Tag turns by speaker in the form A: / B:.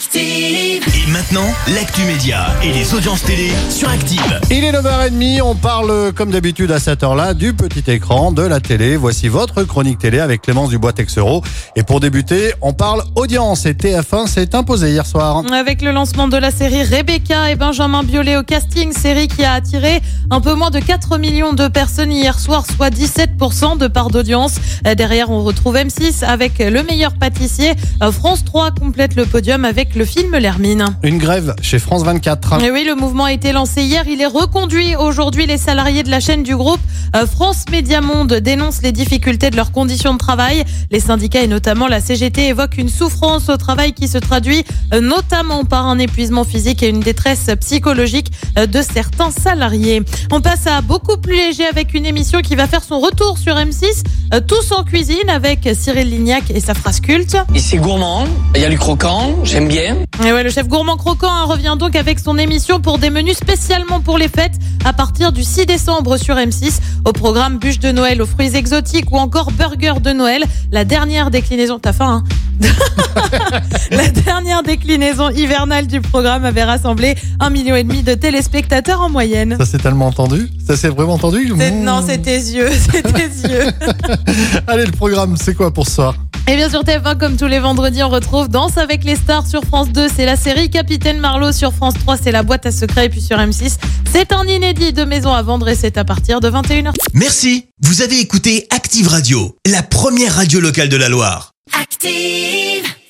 A: Active.
B: Et maintenant, l'actu média et les audiences télé sur Active.
C: Il est 9h30, on parle comme d'habitude à cette heure-là du petit écran, de la télé. Voici votre chronique télé avec Clémence Dubois-Texero. Et pour débuter, on parle audience et TF1 s'est imposé hier soir.
D: Avec le lancement de la série Rebecca et Benjamin Biolay au casting, série qui a attiré un peu moins de 4 millions de personnes hier soir, soit 17% de part d'audience. Derrière, on retrouve M6 avec le meilleur pâtissier. Euh, France 3 complète le podium avec le film L'Hermine.
C: Une grève chez France 24.
D: Et oui, le mouvement a été lancé hier. Il est reconduit aujourd'hui. Les salariés de la chaîne du groupe euh, France Média Monde dénoncent les difficultés de leurs conditions de travail. Les syndicats et notamment la CGT évoquent une souffrance au travail qui se traduit euh, notamment par un épuisement physique et une détresse psychologique euh, de certains salariés. On passe à beaucoup plus léger avec une émission qui va faire son retour sur M6, euh, Tous en cuisine avec Cyril Lignac et sa phrase culte.
E: Et c'est gourmand, il y a du croquant, j'aime bien.
D: Et ouais, le chef gourmand croquant hein, revient donc avec son émission pour des menus spécialement pour les fêtes à partir du 6 décembre sur M6. Au programme bûche de Noël aux fruits exotiques ou encore burger de Noël. La dernière déclinaison, t'as faim, hein La dernière déclinaison hivernale du programme avait rassemblé un million et demi de téléspectateurs en moyenne.
C: Ça s'est tellement entendu? Ça s'est vraiment entendu? Mmh.
D: Non, c'est tes yeux, c'est tes yeux.
C: Allez, le programme, c'est quoi pour ce soir?
D: Et bien sûr TF1, comme tous les vendredis, on retrouve Danse avec les stars sur France 2, c'est la série Capitaine Marlowe sur France 3, c'est la boîte à secrets et puis sur M6, c'est un inédit de maison à vendre et c'est à partir de 21h.
B: Merci, vous avez écouté Active Radio, la première radio locale de la Loire.
A: Active.